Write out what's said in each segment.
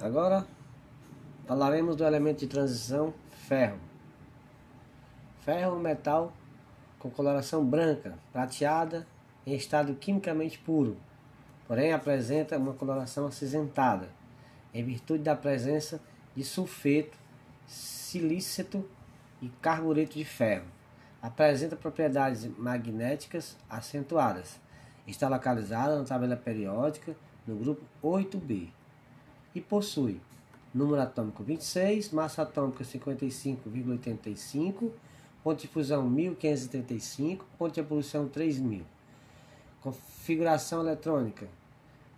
Agora falaremos do elemento de transição ferro. Ferro é um metal com coloração branca, prateada, em estado quimicamente puro, porém apresenta uma coloração acinzentada, em virtude da presença de sulfeto, silíceto e carbureto de ferro. Apresenta propriedades magnéticas acentuadas. Está localizada na tabela periódica no grupo 8B e possui número atômico 26, massa atômica 55,85, ponto de fusão 1535, ponto de evolução 3000. Configuração eletrônica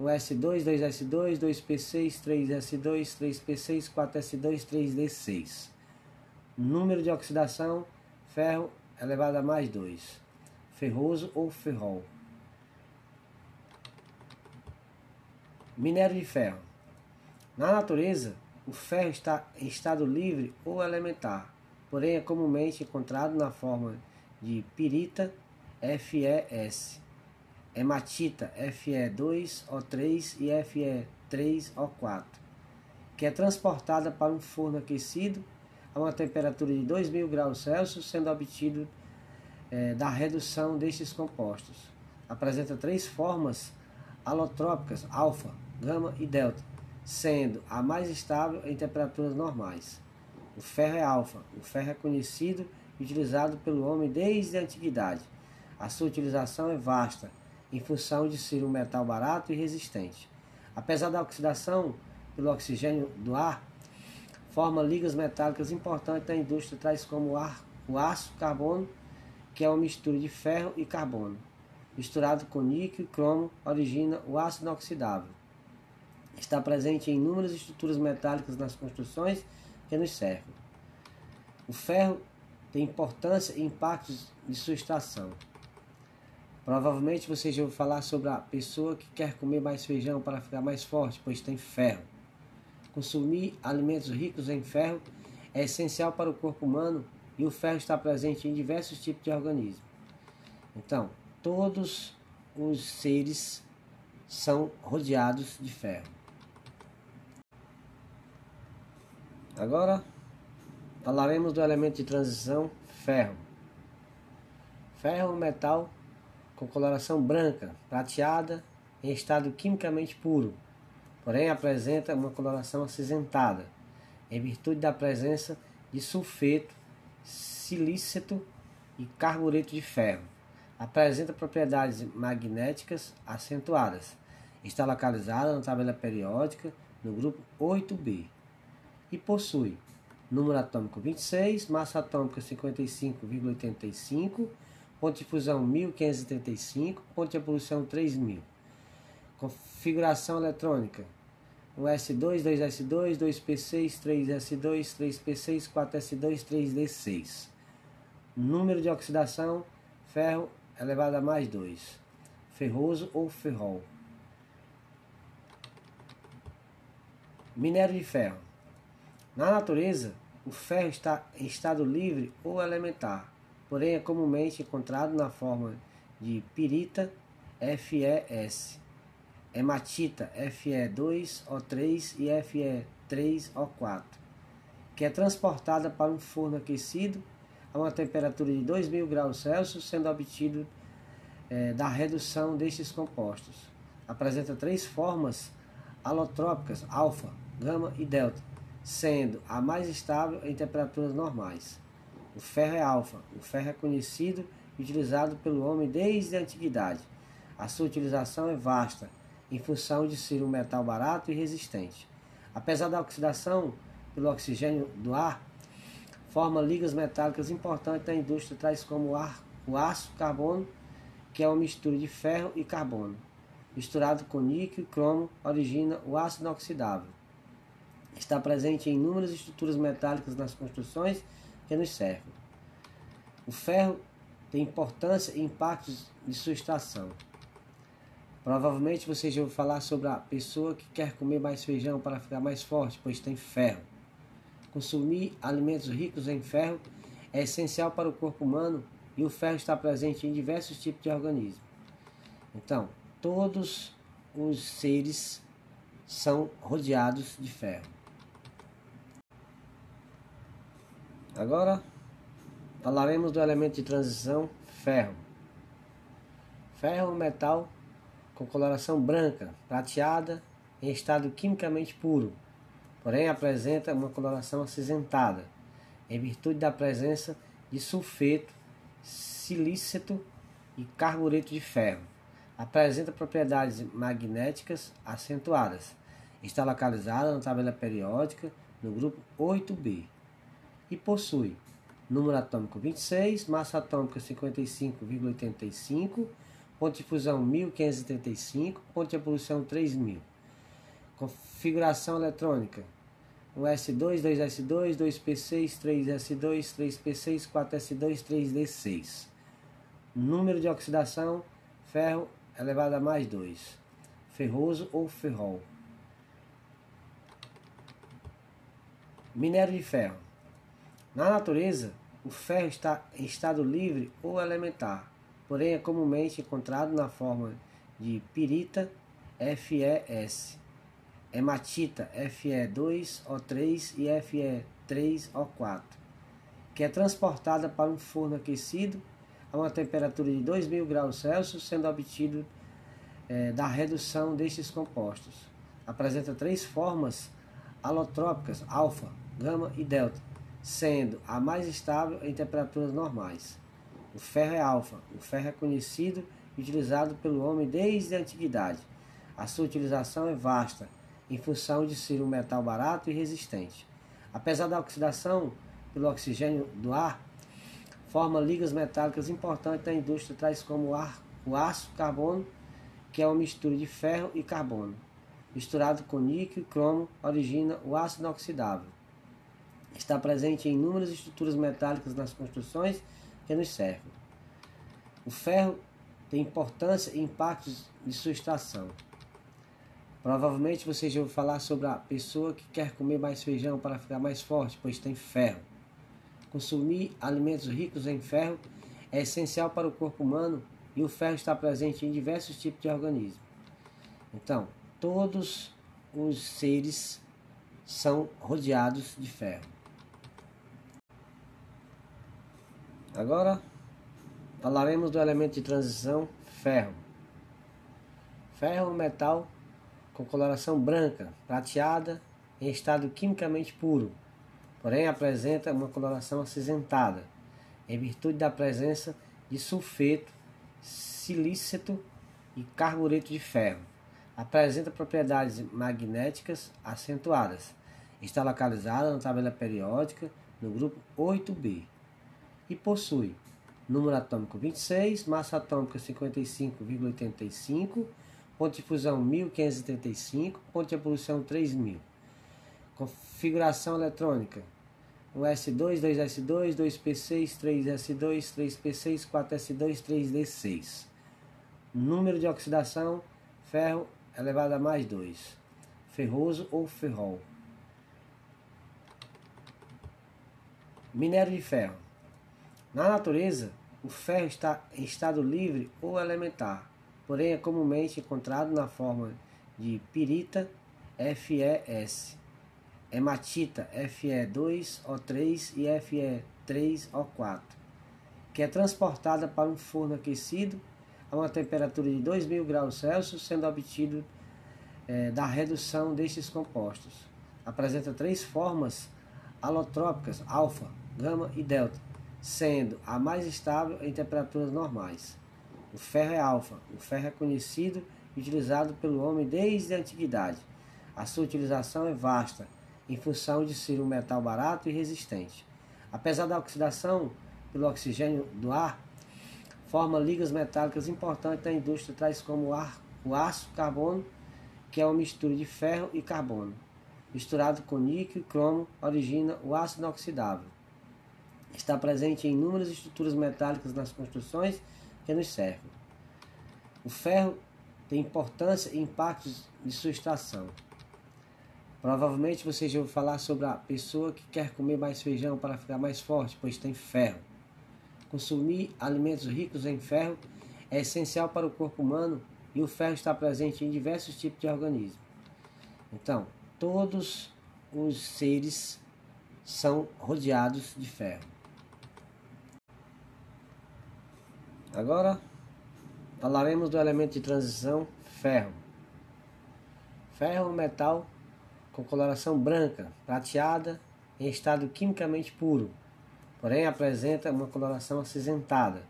1S2, 2S2, 2P6, 3S2, 3P6, 4S2, 3D6. Número de oxidação ferro elevado a mais 2. Ferroso ou ferrol. Minério de ferro. Na natureza, o ferro está em estado livre ou elementar, porém é comumente encontrado na forma de pirita FeS, hematita Fe2O3 e Fe3O4, que é transportada para um forno aquecido a uma temperatura de 2000 graus Celsius, sendo obtido é, da redução destes compostos. Apresenta três formas alotrópicas, alfa, gama e delta, sendo a mais estável em temperaturas normais. O ferro é alfa. O ferro é conhecido e utilizado pelo homem desde a antiguidade. A sua utilização é vasta, em função de ser um metal barato e resistente. Apesar da oxidação pelo oxigênio do ar, forma ligas metálicas importantes da indústria, tais como ar, o aço carbono, que é uma mistura de ferro e carbono. Misturado com níquel e cromo, origina o ácido inoxidável. Está presente em inúmeras estruturas metálicas nas construções que nos cercam. O ferro tem importância e impactos de sua extração. Provavelmente você já ouviu falar sobre a pessoa que quer comer mais feijão para ficar mais forte, pois tem ferro. Consumir alimentos ricos em ferro é essencial para o corpo humano e o ferro está presente em diversos tipos de organismos. Então, todos os seres são rodeados de ferro. Agora falaremos do elemento de transição ferro. Ferro é um metal com coloração branca, prateada, em estado quimicamente puro, porém apresenta uma coloração acinzentada, em virtude da presença de sulfeto, silíceto e carbureto de ferro. Apresenta propriedades magnéticas acentuadas. Está localizada na tabela periódica no grupo 8B e possui número atômico 26, massa atômica 55,85, ponto de fusão 1535, ponto de evolução 3000. Configuração eletrônica 1S2, 2S2, 2P6, 3S2, 3P6, 4S2, 3D6. Número de oxidação ferro elevado a mais 2. Ferroso ou ferrol. Minério de ferro. Na natureza, o ferro está em estado livre ou elementar, porém é comumente encontrado na forma de pirita FeS, hematita Fe2O3 e Fe3O4, que é transportada para um forno aquecido a uma temperatura de 2000 graus Celsius, sendo obtido é, da redução destes compostos. Apresenta três formas alotrópicas, alfa, gama e delta sendo a mais estável em temperaturas normais. O ferro é alfa. O ferro é conhecido e utilizado pelo homem desde a antiguidade. A sua utilização é vasta, em função de ser um metal barato e resistente. Apesar da oxidação pelo oxigênio do ar, forma ligas metálicas importantes da indústria, tais como ar, o aço carbono, que é uma mistura de ferro e carbono. Misturado com níquel e cromo, origina o ácido inoxidável. Está presente em inúmeras estruturas metálicas nas construções que nos cercam. O ferro tem importância e impactos de sua extração. Provavelmente você já ouviu falar sobre a pessoa que quer comer mais feijão para ficar mais forte, pois tem ferro. Consumir alimentos ricos em ferro é essencial para o corpo humano e o ferro está presente em diversos tipos de organismos. Então, todos os seres são rodeados de ferro. Agora falaremos do elemento de transição ferro. Ferro é um metal com coloração branca, prateada, em estado quimicamente puro, porém apresenta uma coloração acinzentada, em virtude da presença de sulfeto, silíceto e carbureto de ferro. Apresenta propriedades magnéticas acentuadas. Está localizada na tabela periódica no grupo 8B e possui número atômico 26, massa atômica 55,85, ponto de fusão 1535, ponto de evolução 3000. Configuração eletrônica: 1S2, 2S2, 2P6, 3S2, 3P6, 4S2, 3D6. Número de oxidação: ferro elevado a mais 2. Ferroso ou ferrol. Minério de ferro. Na natureza, o ferro está em estado livre ou elementar, porém é comumente encontrado na forma de pirita FeS, hematita Fe2O3 e Fe3O4, que é transportada para um forno aquecido a uma temperatura de 2000 graus Celsius, sendo obtido é, da redução destes compostos. Apresenta três formas alotrópicas, alfa, gama e delta, sendo a mais estável em temperaturas normais. O ferro é alfa. O ferro é conhecido e utilizado pelo homem desde a antiguidade. A sua utilização é vasta, em função de ser um metal barato e resistente. Apesar da oxidação pelo oxigênio do ar, forma ligas metálicas importantes na indústria, tais como o, ar, o aço carbono, que é uma mistura de ferro e carbono. Misturado com níquel e cromo, origina o ácido inoxidável. Está presente em inúmeras estruturas metálicas nas construções que nos cercam. O ferro tem importância e impactos de sua extração. Provavelmente você já ouviu falar sobre a pessoa que quer comer mais feijão para ficar mais forte, pois tem ferro. Consumir alimentos ricos em ferro é essencial para o corpo humano e o ferro está presente em diversos tipos de organismos. Então, todos os seres são rodeados de ferro. Agora falaremos do elemento de transição ferro. Ferro é um metal com coloração branca, prateada, em estado quimicamente puro, porém apresenta uma coloração acinzentada, em virtude da presença de sulfeto, silíceto e carbureto de ferro. Apresenta propriedades magnéticas acentuadas. Está localizada na tabela periódica no grupo 8B e possui número atômico 26, massa atômica 55,85, ponto de fusão 1535, ponto de evolução 3000. Configuração eletrônica: 1S2, 2S2, 2P6, 3S2, 3P6, 4S2, 3D6. Número de oxidação: ferro elevado a mais 2. Ferroso ou ferrol. Minério de ferro. Na natureza, o ferro está em estado livre ou elementar, porém é comumente encontrado na forma de pirita FeS, hematita Fe2O3 e Fe3O4, que é transportada para um forno aquecido a uma temperatura de 2000 graus Celsius, sendo obtido é, da redução destes compostos. Apresenta três formas alotrópicas, alfa, gama e delta sendo a mais estável em temperaturas normais. O ferro é alfa. O ferro é conhecido e utilizado pelo homem desde a antiguidade. A sua utilização é vasta, em função de ser um metal barato e resistente. Apesar da oxidação pelo oxigênio do ar, forma ligas metálicas importantes na indústria, tais como ar, o aço carbono, que é uma mistura de ferro e carbono. Misturado com níquel e cromo, origina o ácido inoxidável. Está presente em inúmeras estruturas metálicas nas construções que nos cercam. O ferro tem importância e impactos de sua extração. Provavelmente você já ouviu falar sobre a pessoa que quer comer mais feijão para ficar mais forte, pois tem ferro. Consumir alimentos ricos em ferro é essencial para o corpo humano e o ferro está presente em diversos tipos de organismos. Então, todos os seres são rodeados de ferro. Agora falaremos do elemento de transição ferro. Ferro é um metal com coloração branca, prateada, em estado quimicamente puro, porém apresenta uma coloração acinzentada,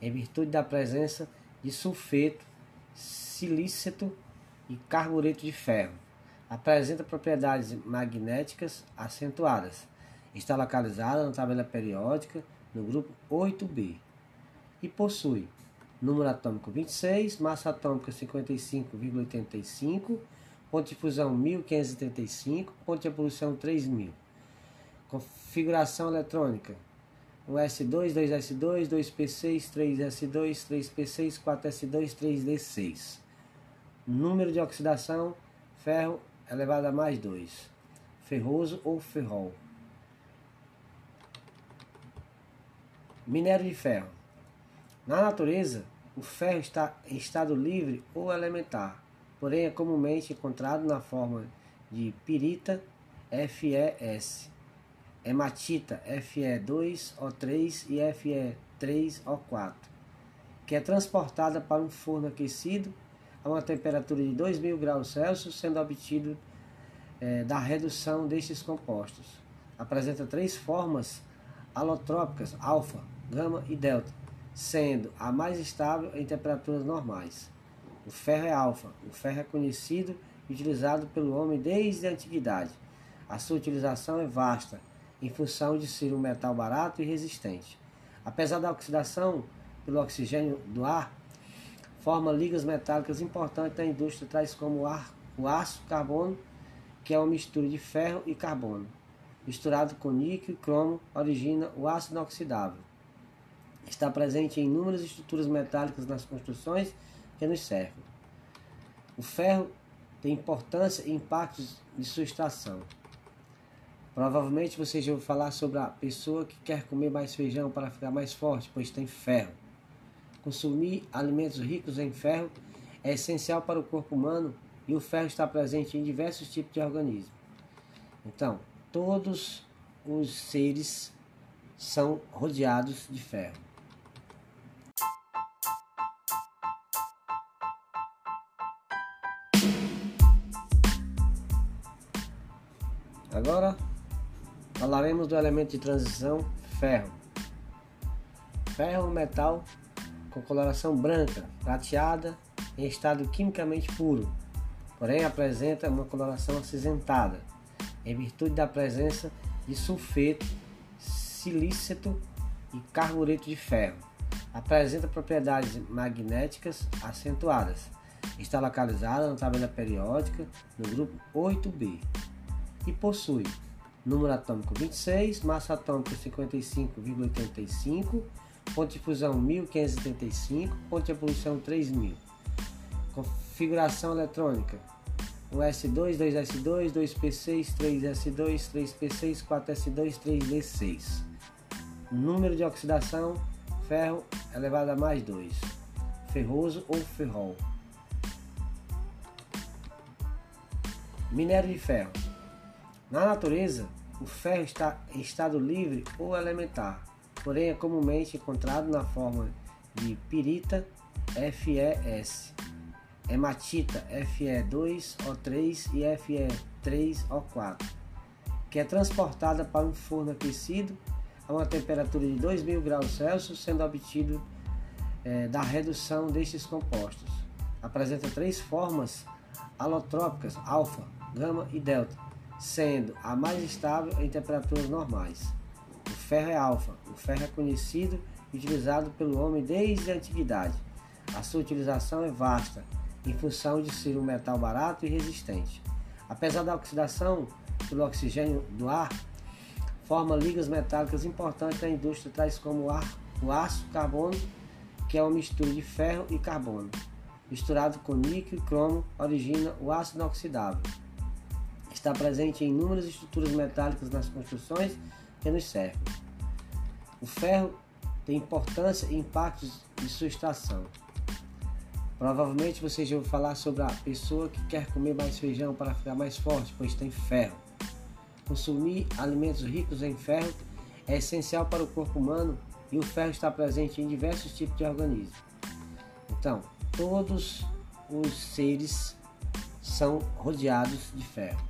em virtude da presença de sulfeto, silíceto e carbureto de ferro. Apresenta propriedades magnéticas acentuadas. Está localizada na tabela periódica no grupo 8B e possui número atômico 26, massa atômica 55,85, ponto de fusão 1535, ponto de evolução 3000. Configuração eletrônica: 1S2, 2S2, 2P6, 3S2, 3P6, 4S2, 3D6. Número de oxidação: ferro elevado a mais 2. Ferroso ou ferrol. Minério de ferro. Na natureza, o ferro está em estado livre ou elementar, porém é comumente encontrado na forma de pirita FeS, hematita Fe2O3 e Fe3O4, que é transportada para um forno aquecido a uma temperatura de 2000 graus Celsius, sendo obtido é, da redução destes compostos. Apresenta três formas alotrópicas, alfa, gama e delta, sendo a mais estável em temperaturas normais. O ferro é alfa. O ferro é conhecido e utilizado pelo homem desde a antiguidade. A sua utilização é vasta, em função de ser um metal barato e resistente. Apesar da oxidação pelo oxigênio do ar, forma ligas metálicas importantes na indústria, tais como ar, o aço carbono, que é uma mistura de ferro e carbono. Misturado com níquel e cromo, origina o ácido inoxidável. Está presente em inúmeras estruturas metálicas nas construções que nos cercam. O ferro tem importância e impactos de sua extração. Provavelmente você já ouviu falar sobre a pessoa que quer comer mais feijão para ficar mais forte, pois tem ferro. Consumir alimentos ricos em ferro é essencial para o corpo humano e o ferro está presente em diversos tipos de organismos. Então, todos os seres são rodeados de ferro. Falaremos do elemento de transição ferro. Ferro é um metal com coloração branca, prateada, em estado quimicamente puro, porém apresenta uma coloração acinzentada, em virtude da presença de sulfeto, silíceto e carbureto de ferro. Apresenta propriedades magnéticas acentuadas. Está localizada na tabela periódica no grupo 8B e possui número atômico 26, massa atômica 55,85, ponto de fusão 1535, ponto de evolução 3000. Configuração eletrônica: 1S2, 2S2, 2P6, 3S2, 3P6, 4S2, 3D6. Número de oxidação: ferro elevado a mais 2. Ferroso ou ferrol. Minério de ferro. Na natureza, o ferro está em estado livre ou elementar, porém é comumente encontrado na forma de pirita FeS, hematita Fe2O3 e Fe3O4, que é transportada para um forno aquecido a uma temperatura de 2000 graus Celsius, sendo obtido é, da redução destes compostos. Apresenta três formas alotrópicas, alfa, gama e delta sendo a mais estável em temperaturas normais. O ferro é alfa. O ferro é conhecido e utilizado pelo homem desde a antiguidade. A sua utilização é vasta, em função de ser um metal barato e resistente. Apesar da oxidação pelo oxigênio do ar, forma ligas metálicas importantes na indústria, tais como o, ar, o aço carbono, que é uma mistura de ferro e carbono. Misturado com níquel e cromo, origina o ácido inoxidável. Está presente em inúmeras estruturas metálicas nas construções que nos cercam. O ferro tem importância e impactos de sua extração. Provavelmente você já ouviu falar sobre a pessoa que quer comer mais feijão para ficar mais forte, pois tem ferro. Consumir alimentos ricos em ferro é essencial para o corpo humano e o ferro está presente em diversos tipos de organismos. Então, todos os seres são rodeados de ferro.